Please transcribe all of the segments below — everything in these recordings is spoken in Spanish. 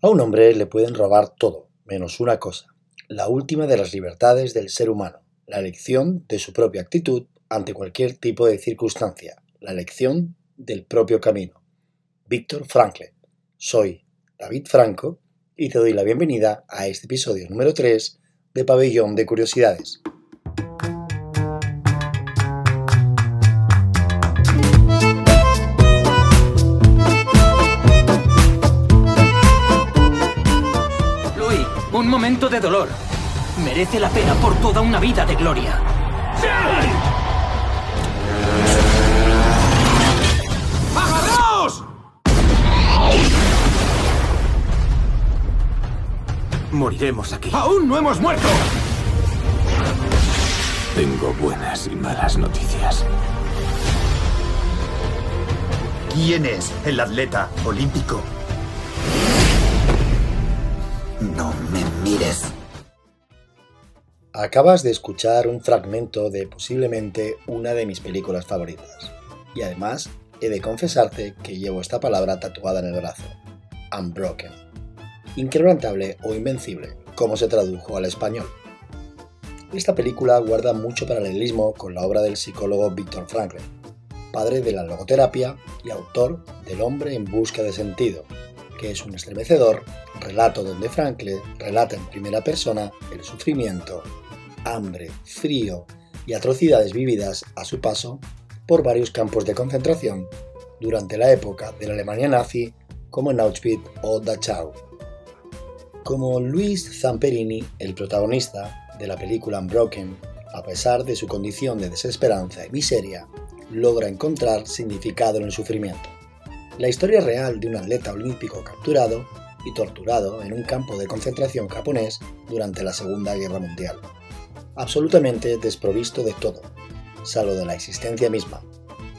A un hombre le pueden robar todo, menos una cosa, la última de las libertades del ser humano, la elección de su propia actitud ante cualquier tipo de circunstancia, la elección del propio camino. Víctor Franklin. Soy David Franco y te doy la bienvenida a este episodio número 3 de Pabellón de Curiosidades. De dolor. Merece la pena por toda una vida de gloria. ¡Agarraos! Moriremos aquí. ¡Aún no hemos muerto! Tengo buenas y malas noticias. ¿Quién es el atleta olímpico? No me mires. Acabas de escuchar un fragmento de posiblemente una de mis películas favoritas. Y además, he de confesarte que llevo esta palabra tatuada en el brazo. Unbroken. Inquebrantable o invencible, como se tradujo al español. Esta película guarda mucho paralelismo con la obra del psicólogo Viktor Frankl, padre de la logoterapia y autor del Hombre en Busca de Sentido, que es un estremecedor relato donde Frankl relata en primera persona el sufrimiento, hambre, frío y atrocidades vividas a su paso por varios campos de concentración durante la época de la Alemania nazi como en Auschwitz o Dachau. Como Luis Zamperini, el protagonista de la película Unbroken, a pesar de su condición de desesperanza y miseria, logra encontrar significado en el sufrimiento. La historia real de un atleta olímpico capturado y torturado en un campo de concentración japonés durante la Segunda Guerra Mundial. Absolutamente desprovisto de todo, salvo de la existencia misma,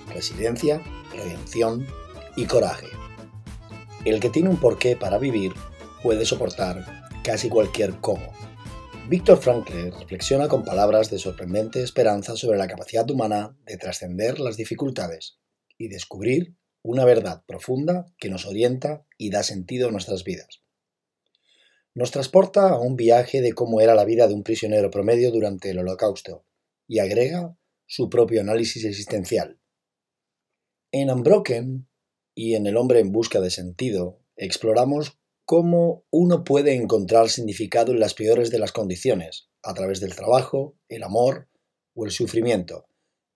resiliencia, redención y coraje. El que tiene un porqué para vivir puede soportar casi cualquier cómo. Víctor Frankl reflexiona con palabras de sorprendente esperanza sobre la capacidad humana de trascender las dificultades y descubrir una verdad profunda que nos orienta y da sentido a nuestras vidas. Nos transporta a un viaje de cómo era la vida de un prisionero promedio durante el Holocausto y agrega su propio análisis existencial. En Unbroken y en El hombre en busca de sentido exploramos cómo uno puede encontrar significado en las peores de las condiciones, a través del trabajo, el amor o el sufrimiento.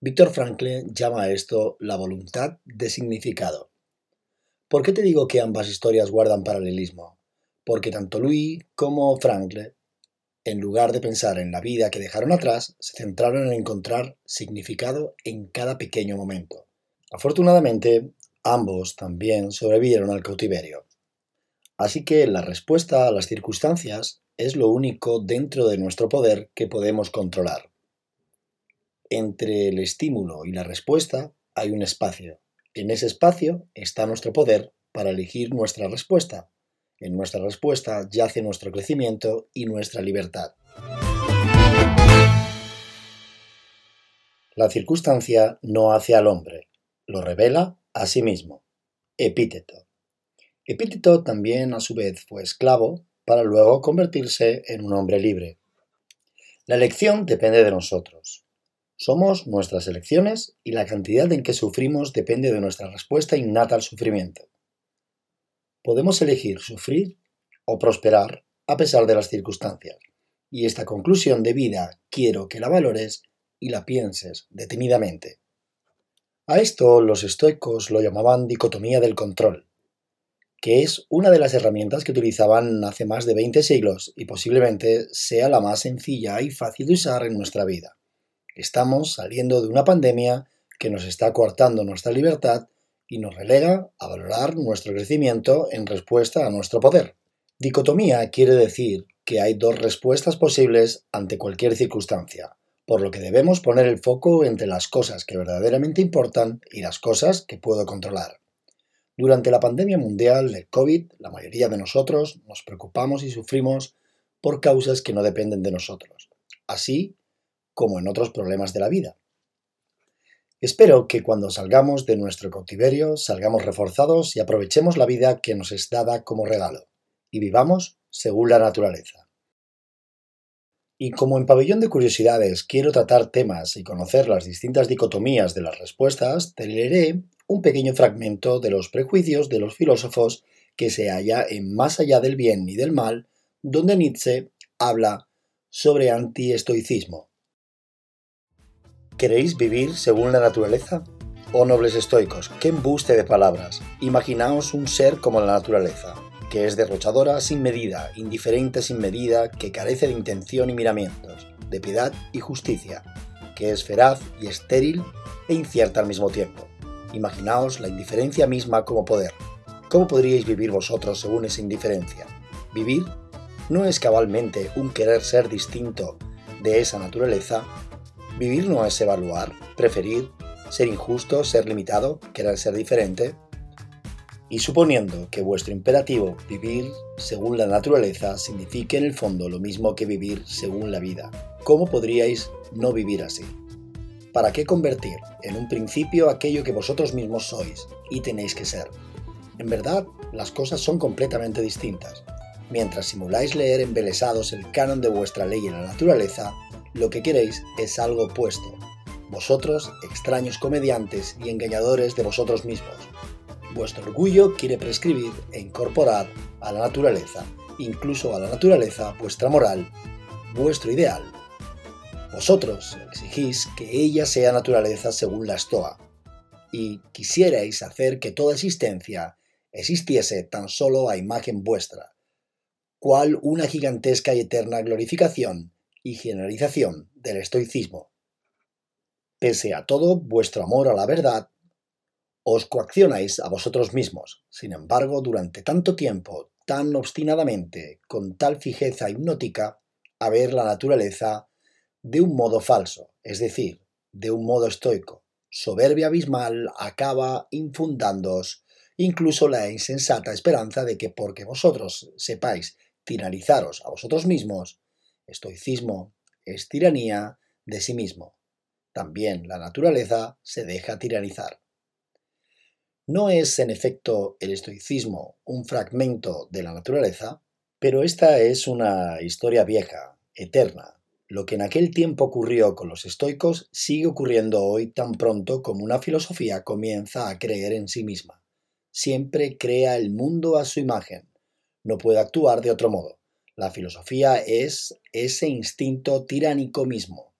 Víctor Frankl llama a esto la voluntad de significado. ¿Por qué te digo que ambas historias guardan paralelismo? Porque tanto Louis como Frankl, en lugar de pensar en la vida que dejaron atrás, se centraron en encontrar significado en cada pequeño momento. Afortunadamente, ambos también sobrevivieron al cautiverio. Así que la respuesta a las circunstancias es lo único dentro de nuestro poder que podemos controlar. Entre el estímulo y la respuesta hay un espacio. En ese espacio está nuestro poder para elegir nuestra respuesta. En nuestra respuesta yace nuestro crecimiento y nuestra libertad. La circunstancia no hace al hombre, lo revela a sí mismo. Epíteto. Epíteto también a su vez fue esclavo para luego convertirse en un hombre libre. La elección depende de nosotros. Somos nuestras elecciones y la cantidad en que sufrimos depende de nuestra respuesta innata al sufrimiento. Podemos elegir sufrir o prosperar a pesar de las circunstancias, y esta conclusión de vida quiero que la valores y la pienses detenidamente. A esto los estoicos lo llamaban dicotomía del control, que es una de las herramientas que utilizaban hace más de 20 siglos y posiblemente sea la más sencilla y fácil de usar en nuestra vida. Estamos saliendo de una pandemia que nos está coartando nuestra libertad y nos relega a valorar nuestro crecimiento en respuesta a nuestro poder. Dicotomía quiere decir que hay dos respuestas posibles ante cualquier circunstancia, por lo que debemos poner el foco entre las cosas que verdaderamente importan y las cosas que puedo controlar. Durante la pandemia mundial del COVID, la mayoría de nosotros nos preocupamos y sufrimos por causas que no dependen de nosotros, así como en otros problemas de la vida. Espero que cuando salgamos de nuestro cautiverio salgamos reforzados y aprovechemos la vida que nos es dada como regalo. y vivamos según la naturaleza. Y como en Pabellón de Curiosidades quiero tratar temas y conocer las distintas dicotomías de las respuestas, te leeré un pequeño fragmento de los prejuicios de los filósofos que se halla en Más allá del bien y del mal, donde Nietzsche habla sobre antiestoicismo. ¿Queréis vivir según la naturaleza? Oh nobles estoicos, qué embuste de palabras. Imaginaos un ser como la naturaleza, que es derrochadora sin medida, indiferente sin medida, que carece de intención y miramientos, de piedad y justicia, que es feraz y estéril e incierta al mismo tiempo. Imaginaos la indiferencia misma como poder. ¿Cómo podríais vivir vosotros según esa indiferencia? Vivir no es cabalmente un querer ser distinto de esa naturaleza. Vivir no es evaluar, preferir, ser injusto, ser limitado, querer ser diferente. Y suponiendo que vuestro imperativo vivir según la naturaleza signifique en el fondo lo mismo que vivir según la vida, ¿cómo podríais no vivir así? ¿Para qué convertir en un principio aquello que vosotros mismos sois y tenéis que ser? En verdad, las cosas son completamente distintas. Mientras simuláis leer embelesados el canon de vuestra ley en la naturaleza, lo que queréis es algo opuesto. Vosotros, extraños comediantes y engañadores de vosotros mismos, Vuestro orgullo quiere prescribir e incorporar a la naturaleza, incluso a la naturaleza, vuestra moral, vuestro ideal. Vosotros exigís que ella sea naturaleza según la estoa, y quisierais hacer que toda existencia existiese tan solo a imagen vuestra, cual una gigantesca y eterna glorificación y generalización del estoicismo. Pese a todo vuestro amor a la verdad, os coaccionáis a vosotros mismos. Sin embargo, durante tanto tiempo, tan obstinadamente, con tal fijeza hipnótica, a ver la naturaleza de un modo falso, es decir, de un modo estoico. Soberbia abismal acaba infundándoos incluso la insensata esperanza de que porque vosotros sepáis tiranizaros a vosotros mismos, estoicismo es tiranía de sí mismo. También la naturaleza se deja tiranizar. No es, en efecto, el estoicismo un fragmento de la naturaleza, pero esta es una historia vieja, eterna. Lo que en aquel tiempo ocurrió con los estoicos sigue ocurriendo hoy tan pronto como una filosofía comienza a creer en sí misma. Siempre crea el mundo a su imagen. No puede actuar de otro modo. La filosofía es ese instinto tiránico mismo.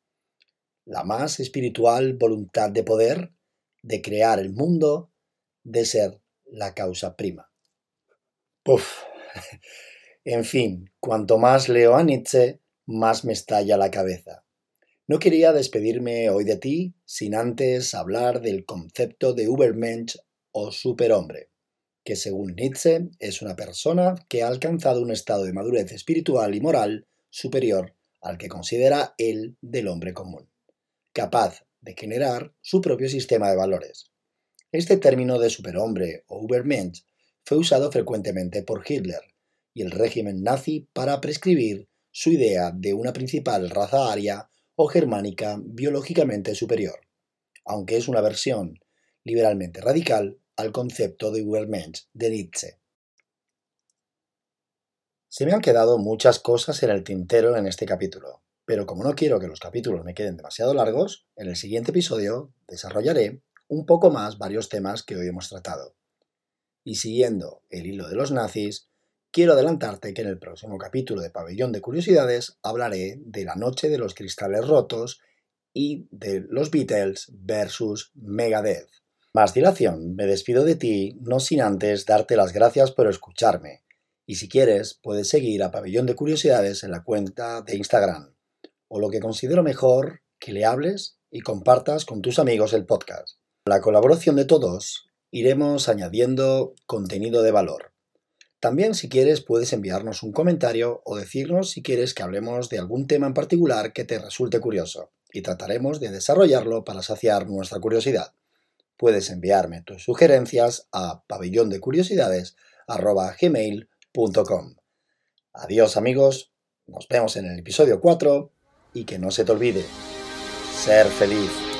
La más espiritual voluntad de poder, de crear el mundo, de ser la causa prima. Puf. En fin, cuanto más leo a Nietzsche, más me estalla la cabeza. No quería despedirme hoy de ti sin antes hablar del concepto de Übermensch o superhombre, que según Nietzsche es una persona que ha alcanzado un estado de madurez espiritual y moral superior al que considera él del hombre común, capaz de generar su propio sistema de valores. Este término de superhombre o Übermensch fue usado frecuentemente por Hitler y el régimen nazi para prescribir su idea de una principal raza aria o germánica biológicamente superior, aunque es una versión liberalmente radical al concepto de Übermensch de Nietzsche. Se me han quedado muchas cosas en el tintero en este capítulo, pero como no quiero que los capítulos me queden demasiado largos, en el siguiente episodio desarrollaré un poco más varios temas que hoy hemos tratado. Y siguiendo el hilo de los nazis, quiero adelantarte que en el próximo capítulo de Pabellón de Curiosidades hablaré de la noche de los cristales rotos y de los Beatles versus Megadeth. Más dilación, me despido de ti, no sin antes darte las gracias por escucharme. Y si quieres, puedes seguir a Pabellón de Curiosidades en la cuenta de Instagram. O lo que considero mejor, que le hables y compartas con tus amigos el podcast la colaboración de todos iremos añadiendo contenido de valor. También si quieres puedes enviarnos un comentario o decirnos si quieres que hablemos de algún tema en particular que te resulte curioso y trataremos de desarrollarlo para saciar nuestra curiosidad. Puedes enviarme tus sugerencias a pabellondecuriosidades.gmail.com Adiós amigos, nos vemos en el episodio 4 y que no se te olvide, ser feliz.